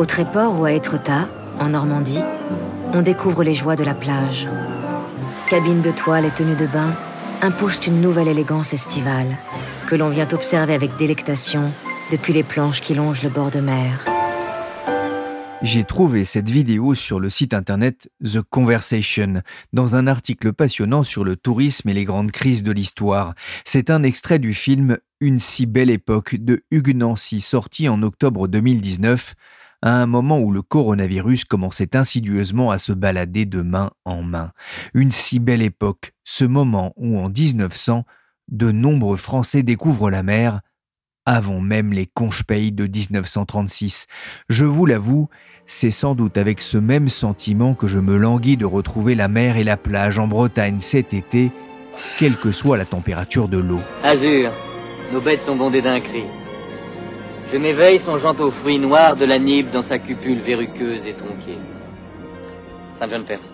Au Tréport ou à Étretat, en Normandie, on découvre les joies de la plage. Cabine de toile et tenue de bain imposent une nouvelle élégance estivale que l'on vient observer avec délectation depuis les planches qui longent le bord de mer. J'ai trouvé cette vidéo sur le site internet The Conversation, dans un article passionnant sur le tourisme et les grandes crises de l'histoire. C'est un extrait du film Une si belle époque de Hugues Nancy, sorti en octobre 2019, à un moment où le coronavirus commençait insidieusement à se balader de main en main. Une si belle époque, ce moment où en 1900, de nombreux Français découvrent la mer, avant même les conches-pays de 1936. Je vous l'avoue, c'est sans doute avec ce même sentiment que je me languis de retrouver la mer et la plage en Bretagne cet été, quelle que soit la température de l'eau. Azur, nos bêtes sont bondées d'un cri. Je m'éveille songeant aux fruits noirs de la nibe dans sa cupule verruqueuse et tronquée. Saint John Perse.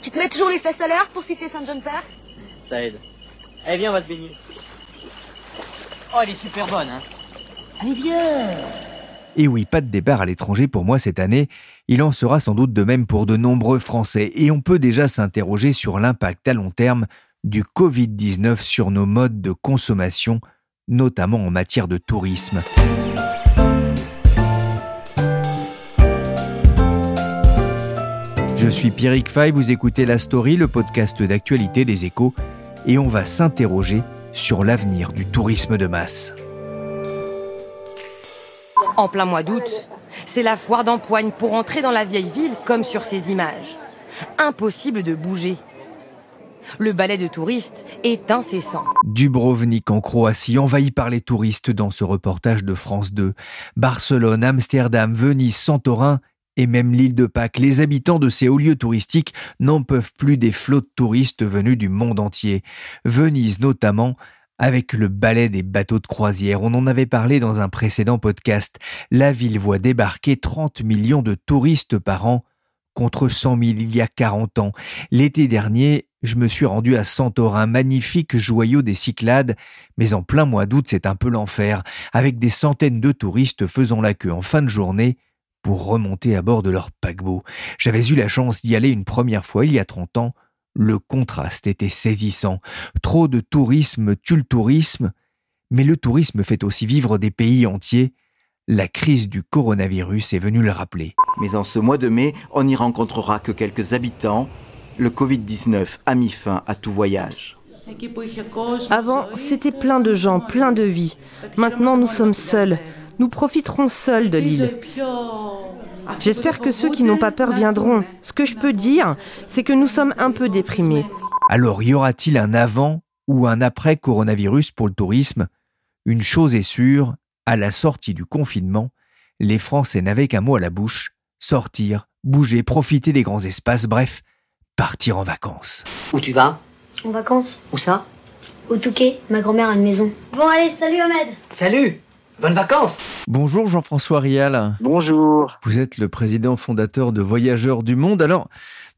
Tu te mets toujours les fesses à l'air pour citer Saint John Perse Ça aide. Allez, viens, on va te baigner. Oh, elle est super bonne, hein. Allez, viens Et oui, pas de départ à l'étranger pour moi cette année, il en sera sans doute de même pour de nombreux Français, et on peut déjà s'interroger sur l'impact à long terme du Covid-19 sur nos modes de consommation, notamment en matière de tourisme. Je suis Pierrick Fay, vous écoutez La Story, le podcast d'actualité des échos, et on va s'interroger sur l'avenir du tourisme de masse. En plein mois d'août, c'est la foire d'empoigne pour entrer dans la vieille ville comme sur ces images. Impossible de bouger. Le balai de touristes est incessant. Dubrovnik en Croatie envahi par les touristes dans ce reportage de France 2. Barcelone, Amsterdam, Venise, Santorin et même l'île de Pâques, les habitants de ces hauts lieux touristiques n'en peuvent plus des flots de touristes venus du monde entier. Venise notamment, avec le balai des bateaux de croisière, on en avait parlé dans un précédent podcast. La ville voit débarquer 30 millions de touristes par an, contre 100 000 il y a 40 ans. L'été dernier, je me suis rendu à Santorin, magnifique joyau des Cyclades, mais en plein mois d'août, c'est un peu l'enfer, avec des centaines de touristes faisant la queue en fin de journée pour remonter à bord de leur paquebot. J'avais eu la chance d'y aller une première fois il y a 30 ans. Le contraste était saisissant. Trop de tourisme tue le tourisme, mais le tourisme fait aussi vivre des pays entiers. La crise du coronavirus est venue le rappeler. Mais en ce mois de mai, on n'y rencontrera que quelques habitants. Le Covid-19 a mis fin à tout voyage. Avant, c'était plein de gens, plein de vies. Maintenant, nous sommes seuls. Nous profiterons seuls de l'île. J'espère que ceux qui n'ont pas peur viendront. Ce que je peux dire, c'est que nous sommes un peu déprimés. Alors y aura-t-il un avant ou un après coronavirus pour le tourisme? Une chose est sûre, à la sortie du confinement, les Français n'avaient qu'un mot à la bouche, sortir, bouger, profiter des grands espaces, bref, partir en vacances. Où tu vas? En vacances Où ça? Au Touquet, ma grand-mère a une maison. Bon allez, salut Ahmed Salut Bonnes vacances Bonjour Jean-François Rial. Bonjour. Vous êtes le président fondateur de Voyageurs du Monde. Alors,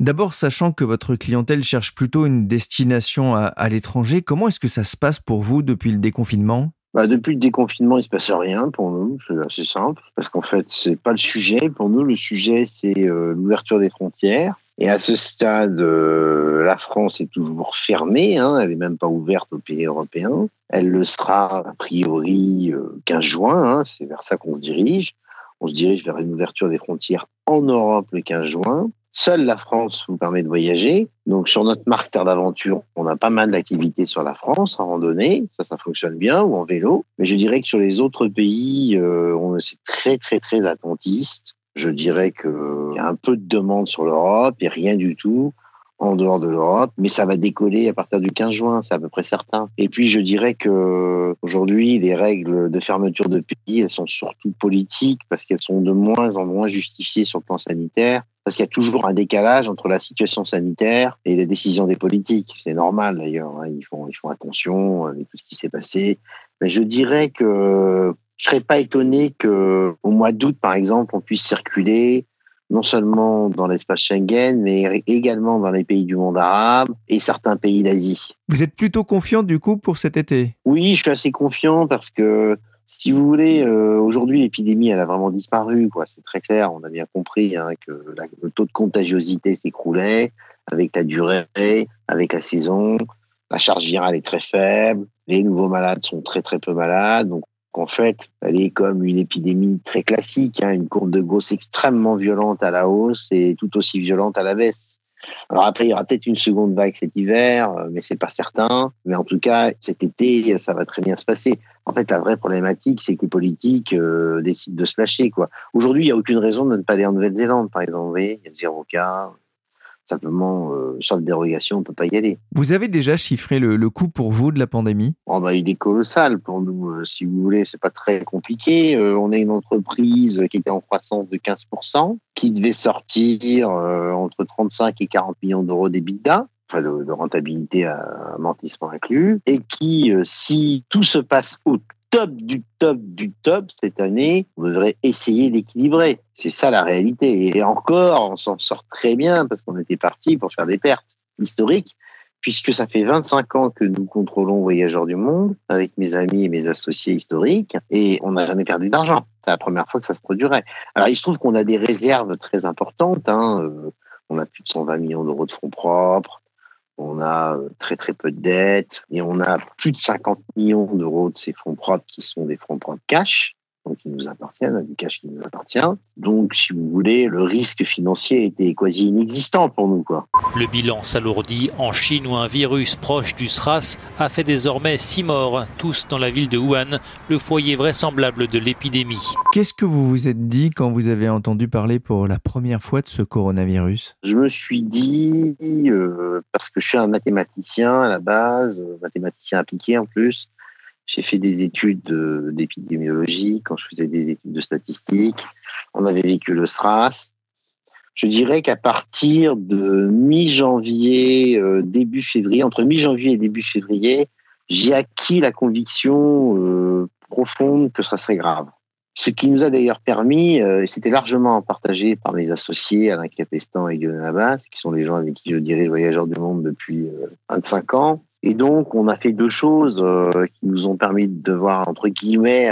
d'abord, sachant que votre clientèle cherche plutôt une destination à, à l'étranger, comment est-ce que ça se passe pour vous depuis le déconfinement? Bah, depuis le déconfinement, il se passe rien pour nous. C'est assez simple parce qu'en fait, c'est pas le sujet. Pour nous, le sujet, c'est euh, l'ouverture des frontières. Et à ce stade, euh, la France est toujours fermée. Hein, elle n'est même pas ouverte aux pays européens. Elle le sera a priori euh, 15 juin. Hein, c'est vers ça qu'on se dirige. On se dirige vers une ouverture des frontières en Europe le 15 juin. Seule la France vous permet de voyager. Donc sur notre marque Terre d'Aventure, on a pas mal d'activités sur la France, en randonnée, ça ça fonctionne bien, ou en vélo. Mais je dirais que sur les autres pays, euh, on est très très très attentiste. Je dirais qu'il y a un peu de demande sur l'Europe et rien du tout en dehors de l'Europe, mais ça va décoller à partir du 15 juin, c'est à peu près certain. Et puis je dirais que aujourd'hui, les règles de fermeture de pays, elles sont surtout politiques parce qu'elles sont de moins en moins justifiées sur le plan sanitaire. Parce qu'il y a toujours un décalage entre la situation sanitaire et les décisions des politiques. C'est normal d'ailleurs. Hein. Ils font, ils font attention avec tout ce qui s'est passé. Mais je dirais que je serais pas étonné que au mois d'août, par exemple, on puisse circuler non seulement dans l'espace Schengen, mais également dans les pays du monde arabe et certains pays d'Asie. Vous êtes plutôt confiant du coup pour cet été? Oui, je suis assez confiant parce que si vous voulez, euh, aujourd'hui l'épidémie elle a vraiment disparu, quoi. C'est très clair. On a bien compris hein, que le taux de contagiosité s'écroulait avec la durée, avec la saison. La charge virale est très faible. Les nouveaux malades sont très très peu malades. Donc en fait, elle est comme une épidémie très classique, hein, une courbe de Gauss extrêmement violente à la hausse et tout aussi violente à la baisse. Alors après, il y aura peut-être une seconde vague cet hiver, euh, mais c'est pas certain. Mais en tout cas, cet été, ça va très bien se passer. En fait, la vraie problématique, c'est que les politiques euh, décident de se lâcher. Aujourd'hui, il n'y a aucune raison de ne pas aller en Nouvelle-Zélande, par exemple. Il y a zéro cas. Simplement, euh, sauf dérogation, on peut pas y aller. Vous avez déjà chiffré le, coût pour vous de la pandémie? Oh bah, Il est colossal pour nous. Euh, si vous voulez, c'est pas très compliqué. Euh, on est une entreprise qui était en croissance de 15%, qui devait sortir entre 35 et 40 millions d'euros d'EBITDA enfin de, rentabilité à amortissement inclus, et qui, si tout se passe top du top du top cette année, on devrait essayer d'équilibrer. C'est ça la réalité. Et encore, on s'en sort très bien parce qu'on était parti pour faire des pertes historiques, puisque ça fait 25 ans que nous contrôlons Voyageurs du Monde avec mes amis et mes associés historiques, et on n'a jamais perdu d'argent. C'est la première fois que ça se produirait. Alors il se trouve qu'on a des réserves très importantes. Hein. Euh, on a plus de 120 millions d'euros de fonds propres on a euh, très très peu de dettes et on a plus de 50 millions d'euros de ces fonds propres qui sont des fonds propres cash qui nous appartiennent, du cash qui nous appartient. Donc, si vous voulez, le risque financier était quasi inexistant pour nous. Quoi. Le bilan s'alourdit en Chine où un virus proche du SRAS a fait désormais six morts, tous dans la ville de Wuhan, le foyer vraisemblable de l'épidémie. Qu'est-ce que vous vous êtes dit quand vous avez entendu parler pour la première fois de ce coronavirus? Je me suis dit, euh, parce que je suis un mathématicien à la base, euh, mathématicien appliqué en plus, j'ai fait des études d'épidémiologie quand je faisais des études de statistiques. On avait vécu le SRAS. Je dirais qu'à partir de mi-janvier, euh, début février, entre mi-janvier et début février, j'ai acquis la conviction euh, profonde que ça serait grave. Ce qui nous a d'ailleurs permis, euh, et c'était largement partagé par mes associés Alain Capestan et Guillaume Abbas, qui sont les gens avec qui je dirige Voyageurs du Monde depuis 25 ans, et donc, on a fait deux choses euh, qui nous ont permis de voir, entre guillemets,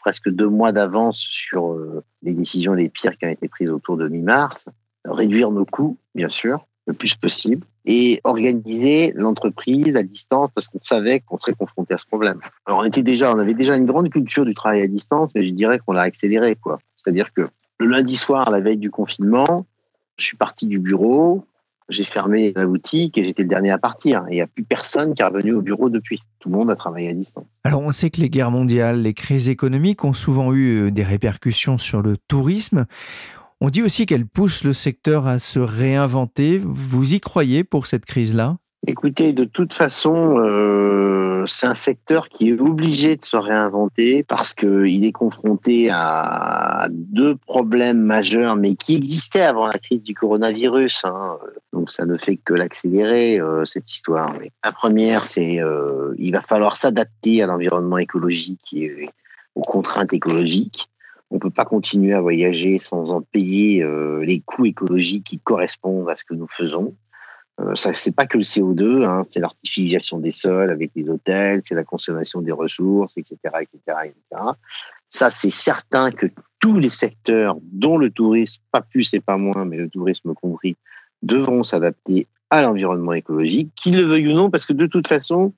presque deux mois d'avance sur euh, les décisions les pires qui ont été prises autour de mi-mars. Réduire nos coûts, bien sûr, le plus possible, et organiser l'entreprise à distance parce qu'on savait qu'on serait confronté à ce problème. Alors, on était déjà, on avait déjà une grande culture du travail à distance, mais je dirais qu'on l'a accéléré, quoi. C'est-à-dire que le lundi soir, la veille du confinement, je suis parti du bureau, j'ai fermé la boutique et j'étais le dernier à partir. Il n'y a plus personne qui est revenu au bureau depuis. Tout le monde a travaillé à distance. Alors on sait que les guerres mondiales, les crises économiques ont souvent eu euh, des répercussions sur le tourisme. On dit aussi qu'elles poussent le secteur à se réinventer. Vous y croyez pour cette crise-là? Écoutez, de toute façon, euh, c'est un secteur qui est obligé de se réinventer parce qu'il est confronté à deux problèmes majeurs, mais qui existaient avant la crise du coronavirus. Hein. Donc ça ne fait que l'accélérer, euh, cette histoire. la première, c'est euh, il va falloir s'adapter à l'environnement écologique et aux contraintes écologiques. On ne peut pas continuer à voyager sans en payer euh, les coûts écologiques qui correspondent à ce que nous faisons. Euh, ça, c'est pas que le CO2, hein, c'est l'artificialisation des sols avec les hôtels, c'est la consommation des ressources, etc., etc., etc. Ça, c'est certain que tous les secteurs, dont le tourisme, pas plus et pas moins, mais le tourisme compris, devront s'adapter à l'environnement écologique, qu'ils le veuillent ou non, parce que de toute façon,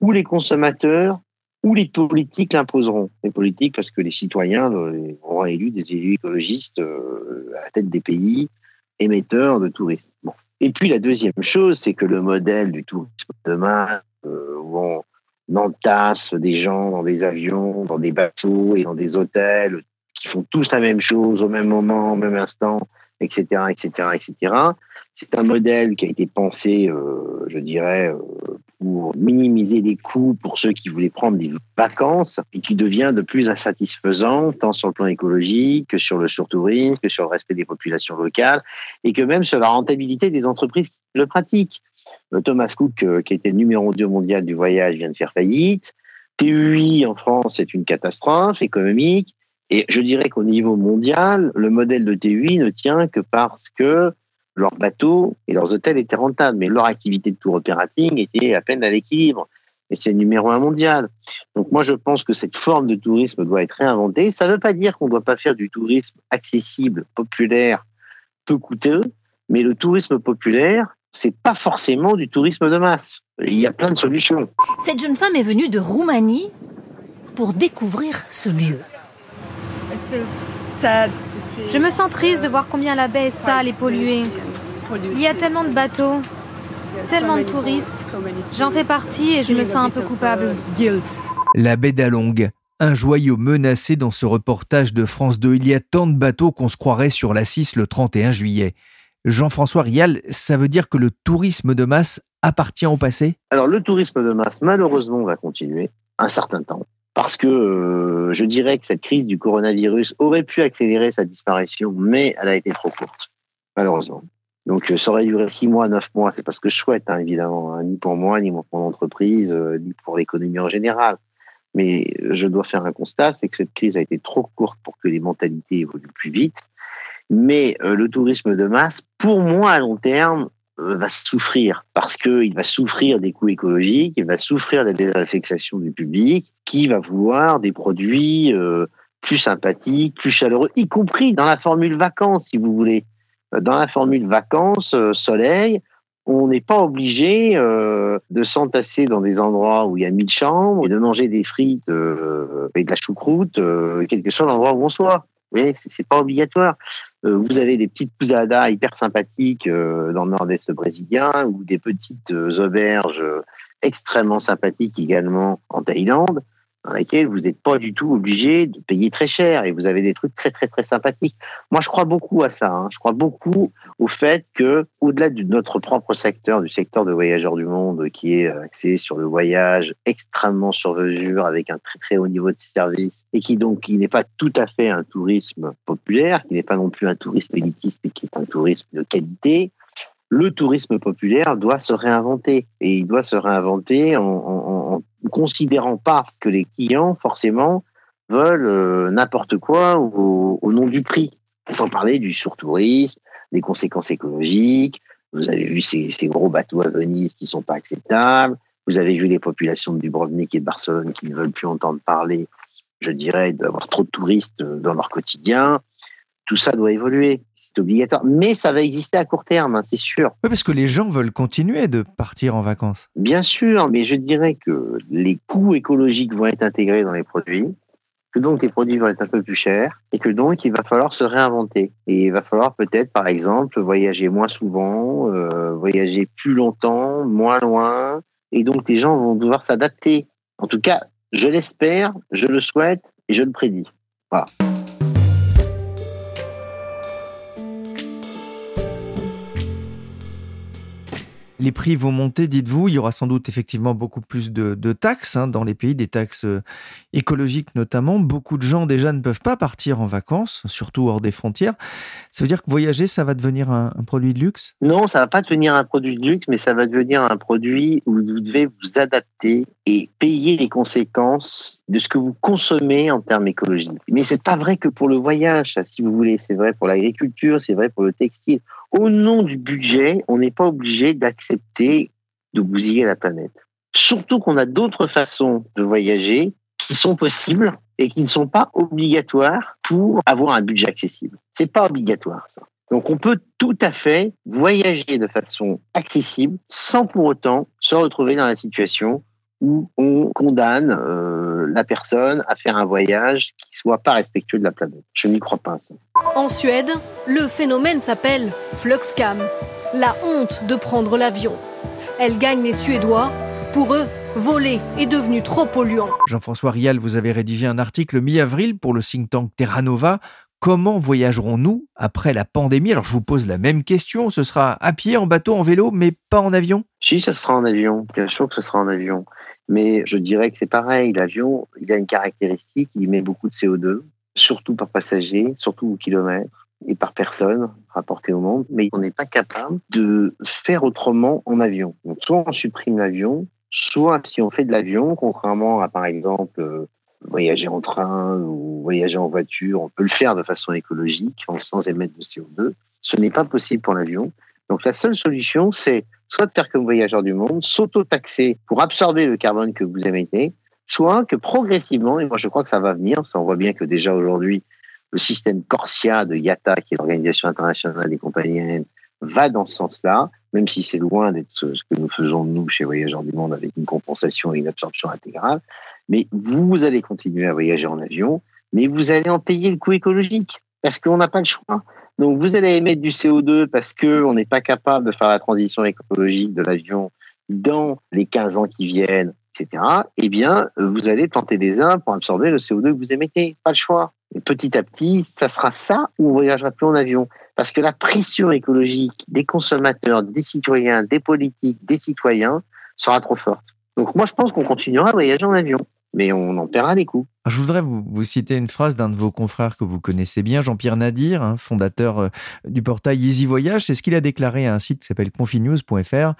ou les consommateurs ou les politiques l'imposeront. Les politiques, parce que les citoyens auront élu des élus écologistes euh, à la tête des pays émetteurs de tourisme. Et puis la deuxième chose, c'est que le modèle du tourisme demain, euh, où on entasse des gens dans des avions, dans des bateaux et dans des hôtels qui font tous la même chose au même moment, au même instant, etc., etc., etc. C'est un modèle qui a été pensé, euh, je dirais, euh, pour minimiser les coûts pour ceux qui voulaient prendre des vacances et qui devient de plus insatisfaisant tant sur le plan écologique que sur le surtourisme, que sur le respect des populations locales et que même sur la rentabilité des entreprises qui le pratiquent. Euh, Thomas Cook, qui était numéro 2 mondial du voyage, vient de faire faillite. TUI en France, c'est une catastrophe économique. Et je dirais qu'au niveau mondial, le modèle de TUI ne tient que parce que leurs bateaux et leurs hôtels étaient rentables, mais leur activité de tour operating était à peine à l'équilibre. Et c'est numéro un mondial. Donc moi, je pense que cette forme de tourisme doit être réinventée. Ça ne veut pas dire qu'on ne doit pas faire du tourisme accessible, populaire, peu coûteux, mais le tourisme populaire, c'est pas forcément du tourisme de masse. Il y a plein de solutions. Cette jeune femme est venue de Roumanie pour découvrir ce lieu. Je me sens triste de voir combien la baie est sale et polluée. Il y a tellement de bateaux, tellement de touristes. J'en fais partie et je me sens un peu coupable. La baie d'Along, un joyau menacé dans ce reportage de France 2. Il y a tant de bateaux qu'on se croirait sur la 6 le 31 juillet. Jean-François Rial, ça veut dire que le tourisme de masse appartient au passé? Alors le tourisme de masse, malheureusement, va continuer un certain temps parce que euh, je dirais que cette crise du coronavirus aurait pu accélérer sa disparition, mais elle a été trop courte, malheureusement. Donc euh, ça aurait duré six mois, neuf mois, c'est pas ce que je souhaite, hein, évidemment, hein, ni pour moi, ni pour mon entreprise, euh, ni pour l'économie en général. Mais je dois faire un constat, c'est que cette crise a été trop courte pour que les mentalités évoluent plus vite. Mais le tourisme de masse, pour moi, à long terme, euh, va souffrir parce qu'il va souffrir des coûts écologiques, il va souffrir des désaffectations du public, qui va vouloir des produits euh, plus sympathiques, plus chaleureux, y compris dans la formule vacances, si vous voulez. Euh, dans la formule vacances, soleil, on n'est pas obligé de s'entasser dans des endroits où il y a mille chambres et de manger des frites et de la choucroute, quel que soit l'endroit où on soit. Vous voyez, c'est pas obligatoire. Euh, vous avez des petites pousadas hyper sympathiques euh, dans le nord-est brésilien ou des petites euh, auberges extrêmement sympathiques également en Thaïlande dans lesquelles vous n'êtes pas du tout obligé de payer très cher et vous avez des trucs très très très sympathiques. Moi, je crois beaucoup à ça. Hein. Je crois beaucoup au fait que, au-delà de notre propre secteur, du secteur de voyageurs du monde, qui est axé sur le voyage extrêmement sur mesure avec un très très haut niveau de service et qui donc qui n'est pas tout à fait un tourisme populaire, qui n'est pas non plus un tourisme élitiste, mais qui est un tourisme de qualité le tourisme populaire doit se réinventer et il doit se réinventer en, considérant pas que les clients forcément veulent euh, n'importe quoi au, nom du prix, sans parler du surtourisme, des conséquences écologiques. Vous avez vu ces, gros bateaux à Venise qui sont pas acceptables. Vous avez vu les populations de Dubrovnik et de Barcelone qui ne veulent plus entendre parler, je dirais, d'avoir trop de touristes dans leur quotidien. Tout ça doit évoluer obligatoire. Mais ça va exister à court terme, hein, c'est sûr. Oui, parce que les gens veulent continuer de partir en vacances. Bien sûr, mais je dirais que les coûts écologiques vont être intégrés dans les produits, que donc les produits vont être un peu plus chers, et que donc il va falloir se réinventer. Et il va falloir peut-être, par exemple, voyager moins souvent, euh, voyager plus longtemps, moins loin, et donc les gens vont devoir s'adapter. En tout cas, je l'espère, je le souhaite, et je le prédis. Voilà. Les prix vont monter, dites-vous. Il y aura sans doute effectivement beaucoup plus de, taxes hein, dans les pays, des taxes euh, écologiques notamment. Beaucoup de gens déjà ne peuvent pas partir en vacances, surtout hors des frontières. Ça veut dire que voyager, ça va devenir un, produit de luxe? Non, ça va pas devenir un produit de luxe, mais ça va devenir un produit où vous devez vous adapter et payer les conséquences de ce que vous consommez en termes écologiques. Mais c'est pas vrai que pour le voyage, si vous voulez. C'est vrai pour l'agriculture, c'est vrai pour le textile au nom du budget, on n'est pas obligé d'accepter de bousiller la planète. Surtout qu'on a d'autres façons de voyager qui sont possibles et qui ne sont pas obligatoires pour avoir un budget accessible. C'est pas obligatoire ça. Donc on peut tout à fait voyager de façon accessible sans pour autant se retrouver dans la situation où on condamne euh, la personne à faire un voyage qui soit pas respectueux de la planète. Je n'y crois pas. Ça. En Suède, le phénomène s'appelle Fluxcam, la honte de prendre l'avion. Elle gagne les Suédois. Pour eux, voler est devenu trop polluant. Jean-François Rial, vous avez rédigé un article mi-avril pour le think tank Terra Nova Comment voyagerons-nous après la pandémie? Alors je vous pose la même question, ce sera à pied, en bateau, en vélo, mais pas en avion? Si, ça sera en avion, bien sûr que ce sera en avion. Mais je dirais que c'est pareil, l'avion, il a une caractéristique, il met beaucoup de CO2, surtout par passager, surtout au kilomètre et par personne rapporté au monde, mais on n'est pas capable de faire autrement en avion. Donc soit on supprime l'avion, soit si on fait de l'avion, contrairement à par exemple euh, voyager en train ou voyager en voiture, on peut le faire de façon écologique, sans émettre de CO2. Ce n'est pas possible pour l'avion. Donc la seule solution, c'est soit de faire comme voyageur du monde, s'auto-taxer pour absorber le carbone que vous émettez, soit que progressivement, et moi je crois que ça va venir, ça on voit bien que déjà aujourd'hui, le système Corsia de IATA, qui est l'Organisation internationale des compagnies aériennes, va dans ce sens-là, même si c'est loin d'être ce que nous faisons nous chez Voyageurs du Monde avec une compensation et une absorption intégrale. Mais vous allez continuer à voyager en avion, mais vous allez en payer le coût écologique parce qu'on n'a pas le choix. Donc vous allez émettre du CO2 parce qu'on n'est pas capable de faire la transition écologique de l'avion dans les 15 ans qui viennent, etc. Eh bien, vous allez planter des arbres pour absorber le CO2 que vous émettez. Pas le choix. Et petit à petit, ça sera ça ou on voyagera plus en avion. Parce que la pression écologique des consommateurs, des citoyens, des politiques, des citoyens sera trop forte. Donc moi, je pense qu'on continuera à voyager en avion mais on en paiera les coûts. Je voudrais vous, citer une phrase d'un de vos confrères que vous connaissez bien, Jean-Pierre Nadir, hein, fondateur euh, du portail Easy Voyage. C'est ce qu'il a déclaré à un site qui s'appelle confinews.fr.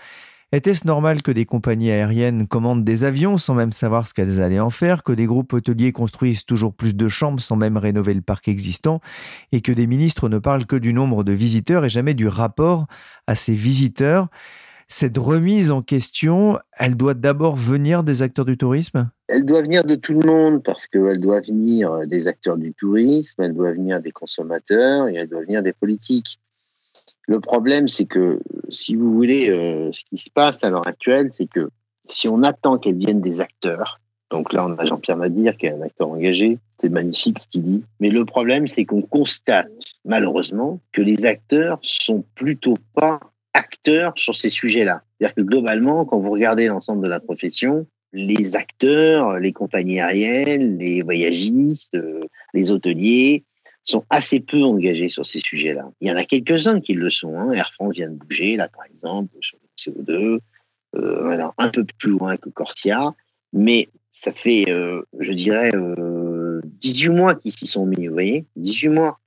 Était-ce normal que des compagnies aériennes commandent des avions sans même savoir ce qu'elles allaient en faire, que des groupes hôteliers construisent toujours plus de chambres sans même rénover le parc existant, et que des ministres ne parlent que du nombre de visiteurs et jamais du rapport à ces visiteurs? Cette remise en question, elle doit d'abord venir des acteurs du tourisme? Elle doit venir de tout le monde parce qu'elle doit venir des acteurs du tourisme, elle doit venir des consommateurs et elle doit venir des politiques. Le problème, c'est que, si vous voulez, euh, ce qui se passe à l'heure actuelle, c'est que si on attend qu'elles viennent des acteurs, donc là, on a Jean-Pierre Madir, qui est un acteur engagé, c'est magnifique ce qu'il dit, mais le problème, c'est qu'on constate, malheureusement, que les acteurs sont plutôt pas acteurs sur ces sujets-là. C'est-à-dire que globalement, quand vous regardez l'ensemble de la profession, les acteurs, les compagnies aériennes, les voyagistes, euh, les hôteliers, sont assez peu engagés sur ces sujets-là. Il y en a quelques-uns qui le sont. Hein. Air France vient de bouger, là, par exemple, sur le CO2, euh, un peu plus loin que Corsia, mais ça fait, euh, je dirais, euh, 18 mois qu'ils s'y sont mis, vous voyez 18 mois.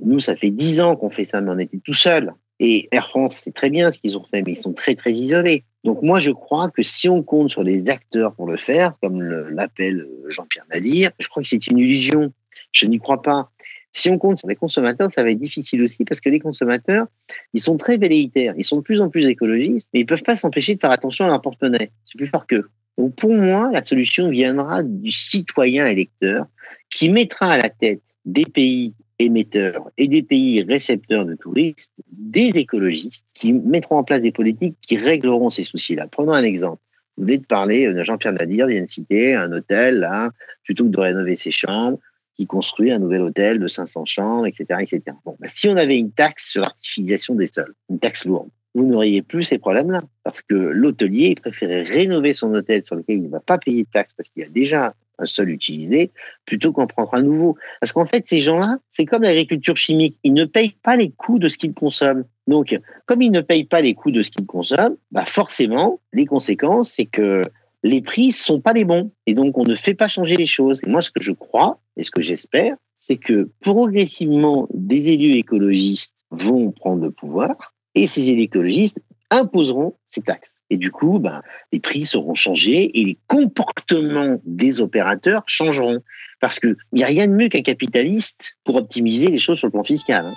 Nous, ça fait 10 ans qu'on fait ça, mais on était tout seul. Et Air France, c'est très bien ce qu'ils ont fait, mais ils sont très, très isolés. Donc moi, je crois que si on compte sur les acteurs pour le faire, comme l'appelle Jean-Pierre Nadir, je crois que c'est une illusion. Je n'y crois pas. Si on compte sur les consommateurs, ça va être difficile aussi parce que les consommateurs, ils sont très velléitaires, ils sont de plus en plus écologistes, mais ils peuvent pas s'empêcher de faire attention à leur porte-monnaie. C'est plus fort qu'eux. Donc pour moi, la solution viendra du citoyen électeur qui mettra à la tête des pays émetteurs et des pays récepteurs de touristes, des écologistes qui mettront en place des politiques qui régleront ces soucis-là. Prenons un exemple. Vous venez de parler Jean-Pierre Nadir, vient de citer un hôtel, là, plutôt que de rénover ses chambres, qui construit un nouvel hôtel de 500 chambres, etc. etc. Bon, bah, si on avait une taxe sur l'artificialisation des sols, une taxe lourde, vous n'auriez plus ces problèmes-là. Parce que l'hôtelier préférait rénover son hôtel sur lequel il ne va pas payer de taxes parce qu'il a déjà un sol utilisé, plutôt qu'en prendre un nouveau. Parce qu'en fait, ces gens-là, c'est comme l'agriculture chimique. Ils ne payent pas les coûts de ce qu'ils consomment. Donc, comme ils ne payent pas les coûts de ce qu'ils consomment, bah forcément, les conséquences, c'est que les prix sont pas les bons. Et donc, on ne fait pas changer les choses. Et moi, ce que je crois, et ce que j'espère, c'est que progressivement, des élus écologistes vont prendre le pouvoir et ces élus écologistes imposeront ces taxes. Et du coup, ben, les prix seront changés et les comportements des opérateurs changeront. Parce qu'il n'y a rien de mieux qu'un capitaliste pour optimiser les choses sur le plan fiscal. Hein.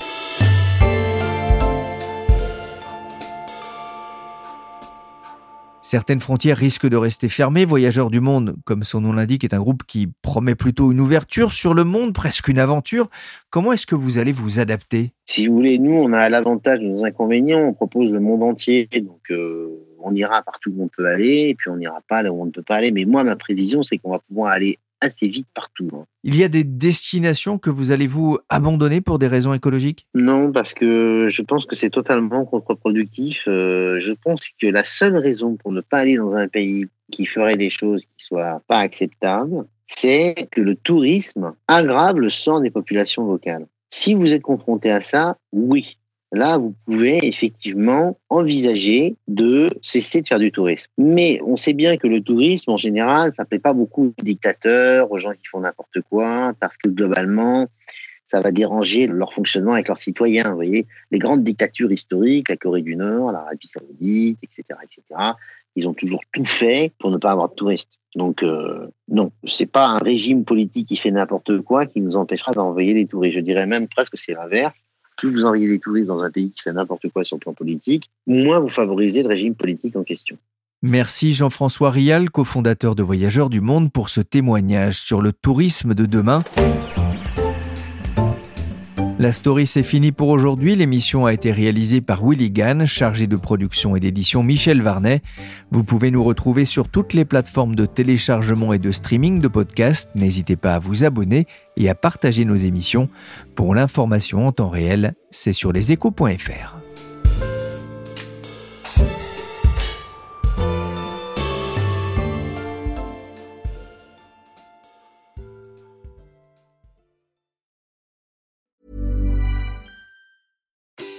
Certaines frontières risquent de rester fermées. Voyageurs du Monde, comme son nom l'indique, est un groupe qui promet plutôt une ouverture sur le monde, presque une aventure. Comment est-ce que vous allez vous adapter? Si vous voulez, nous, on a l'avantage de nos inconvénients. On propose le monde entier, donc euh, on ira partout où on peut aller, et puis on n'ira pas là où on ne peut pas aller. Mais moi, ma prévision, c'est qu'on va pouvoir aller assez vite partout. Hein. Il y a des destinations que vous allez vous abandonner pour des raisons écologiques? Non, parce que je pense que c'est totalement contre-productif. Euh, je pense que la seule raison pour ne pas aller dans un pays qui ferait des choses qui soient pas acceptables, c'est que le tourisme aggrave le sang des populations locales. Si vous êtes confronté à ça, oui, là, vous pouvez effectivement envisager de cesser de faire du tourisme. Mais on sait bien que le tourisme, en général, ça ne plaît pas beaucoup aux dictateurs, aux gens qui font n'importe quoi, parce que globalement, ça va déranger leur fonctionnement avec leurs citoyens. Vous voyez, les grandes dictatures historiques, la Corée du Nord, l'Arabie Saoudite, etc., etc., ils ont toujours tout fait pour ne pas avoir de touristes. Donc euh, non, c'est pas un régime politique qui fait n'importe quoi qui nous empêchera d'envoyer des touristes. Je dirais même presque que c'est l'inverse. Plus vous envoyez des touristes dans un pays qui fait n'importe quoi sur le plan politique, moins vous favorisez le régime politique en question. Merci Jean-François Rial, cofondateur de Voyageurs du Monde, pour ce témoignage sur le tourisme de demain. La story c'est fini pour aujourd'hui. L'émission a été réalisée par Willy Gann, chargé de production et d'édition Michel Varnet. Vous pouvez nous retrouver sur toutes les plateformes de téléchargement et de streaming de podcasts. N'hésitez pas à vous abonner et à partager nos émissions. Pour l'information en temps réel, c'est sur leséchos.fr.